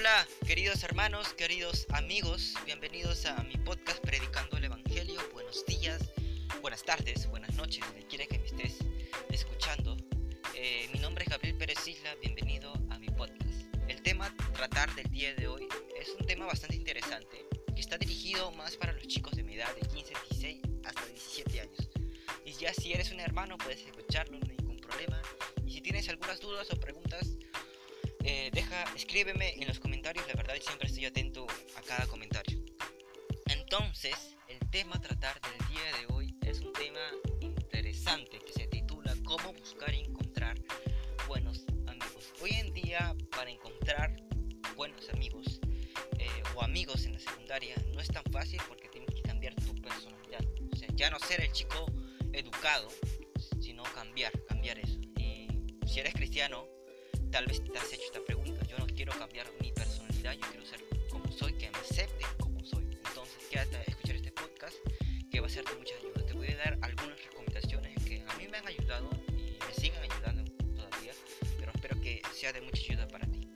Hola, queridos hermanos, queridos amigos, bienvenidos a mi podcast Predicando el Evangelio. Buenos días, buenas tardes, buenas noches, donde quiera que me estés escuchando. Eh, mi nombre es Gabriel Pérez Isla, bienvenido a mi podcast. El tema tratar del día de hoy es un tema bastante interesante que está dirigido más para los chicos de mi edad, de 15, 16 hasta 17 años. Y ya si eres un hermano puedes escucharlo, no hay ningún problema. Y si tienes algunas dudas o preguntas, eh, deja, escríbeme en los comentarios, la verdad siempre estoy atento a cada comentario. Entonces, el tema a tratar del día de hoy es un tema interesante que se titula Cómo buscar y encontrar buenos amigos. Hoy en día, para encontrar buenos amigos eh, o amigos en la secundaria no es tan fácil porque tienes que cambiar tu personalidad. O sea, ya no ser el chico educado, sino cambiar, cambiar eso. Y si eres cristiano, tal vez te has hecho esta pregunta. Yo no quiero cambiar mi personalidad, yo quiero ser como soy, que me acepten como soy. Entonces, quédate a escuchar este podcast que va a ser de mucha ayuda. Te voy a dar algunas recomendaciones que a mí me han ayudado y me siguen ayudando todavía, pero espero que sea de mucha ayuda para ti.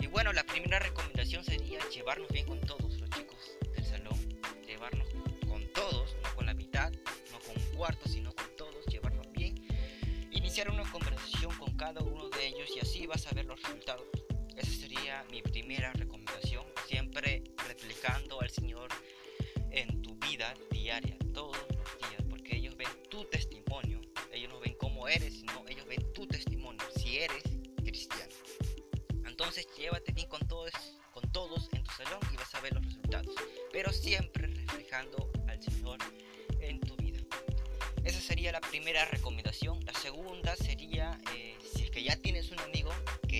Y bueno, la primera recomendación sería llevarnos bien con todos los chicos del salón, llevarnos con todos, no con la mitad, no con un cuarto, sino con todos, llevarnos bien, iniciar una conversación con cada uno de ellos y así vas a ver los resultados. Esa sería mi primera recomendación, siempre replicando al Señor en tu vida diaria, todos los días, porque ellos ven tu testimonio, ellos no ven cómo eres, sino ellos ven tu testimonio, si eres cristiano. Entonces llévate bien con todos, con todos en tu salón y vas a ver los resultados, pero siempre reflejando al Señor en tu vida. Esa sería la primera recomendación. La segunda sería, eh,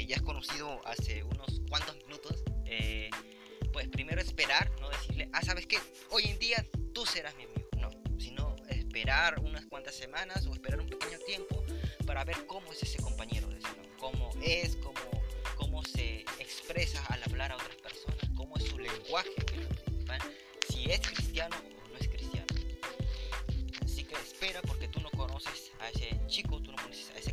que ya has conocido hace unos cuantos minutos, eh, pues primero esperar, no decirle, ah, sabes qué, hoy en día tú serás mi amigo. No, sino esperar unas cuantas semanas o esperar un pequeño tiempo para ver cómo es ese compañero de cómo es, cómo, cómo se expresa al hablar a otras personas, cómo es su lenguaje, que es lo principal, si es cristiano o no es cristiano. Así que espera porque tú no conoces a ese chico, tú no conoces a ese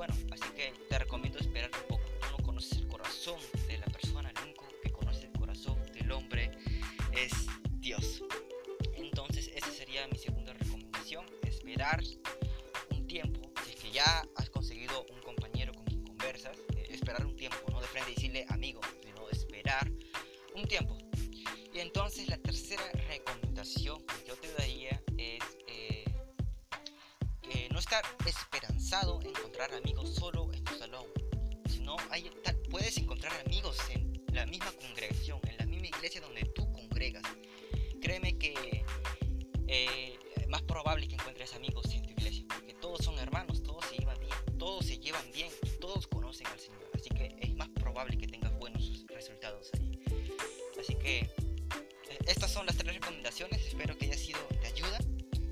bueno, así que te recomiendo esperar un poco. Tú no conoces el corazón de la persona, el que conoce el corazón del hombre es Dios. Entonces esa sería mi segunda recomendación, esperar un tiempo, si es que ya has conseguido un compañero con quien conversas, eh, esperar un tiempo, no de frente decirle amigo, sino esperar un tiempo. Y entonces la tercera recomendación que yo te daría es eh, que no estar esperanzado en encontrar amigos solo en tu salón, sino hay, tal, puedes encontrar amigos en la misma congregación, en la misma iglesia donde tú congregas. Créeme que eh, es más probable que encuentres amigos en tu iglesia, porque todos son hermanos, todos se llevan bien, todos se llevan bien todos conocen al Señor. Así que es más probable que tengas buenos resultados ahí. Así que eh, estas son las tres recomendaciones, espero que haya sido de ayuda.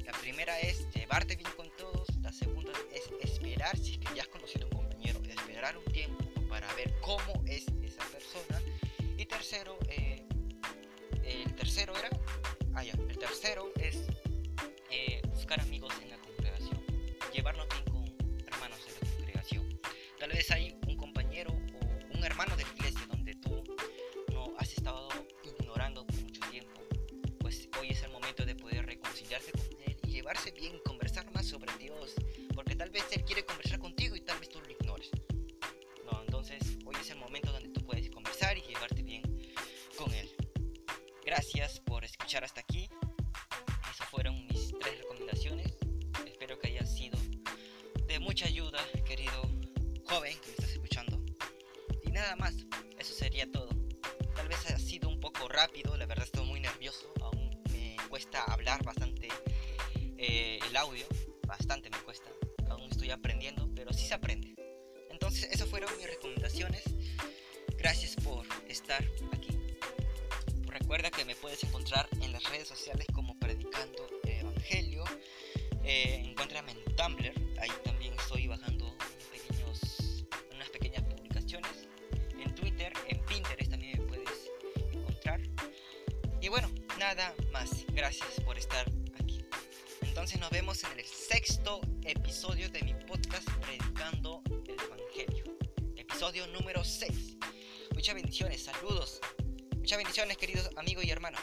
La primera es llevarte bien con todos, la segunda es esperar, si es que ya has conocido a un compañero, esperar un tiempo para ver cómo es esa persona. Y tercero, eh, el tercero era, ah ya, el tercero es eh, buscar amigos en la congregación, llevarnos bien con hermanos en la congregación. Tal vez hay un compañero o un hermano de la iglesia donde tú no has estado ignorando por mucho tiempo, pues hoy es el momento de poder reconciliarse con él y llevarse bien, conversar más sobre Dios, escuchar hasta aquí. Esas fueron mis tres recomendaciones. Espero que haya sido de mucha ayuda, querido joven que me estás escuchando. Y nada más, eso sería todo. Tal vez ha sido un poco rápido, la verdad estoy muy nervioso, aún me cuesta hablar bastante eh, el audio, bastante me cuesta, aún estoy aprendiendo, pero sí se aprende. Entonces, esas fueron mis recomendaciones. Gracias por estar. Recuerda que me puedes encontrar en las redes sociales como Predicando el Evangelio. Eh, encuéntrame en Tumblr, ahí también estoy bajando pequeños, unas pequeñas publicaciones. En Twitter, en Pinterest también me puedes encontrar. Y bueno, nada más. Gracias por estar aquí. Entonces nos vemos en el sexto episodio de mi podcast Predicando el Evangelio. episodio número 6. Muchas bendiciones, saludos. Muchas bendiciones, queridos amigos y hermanos.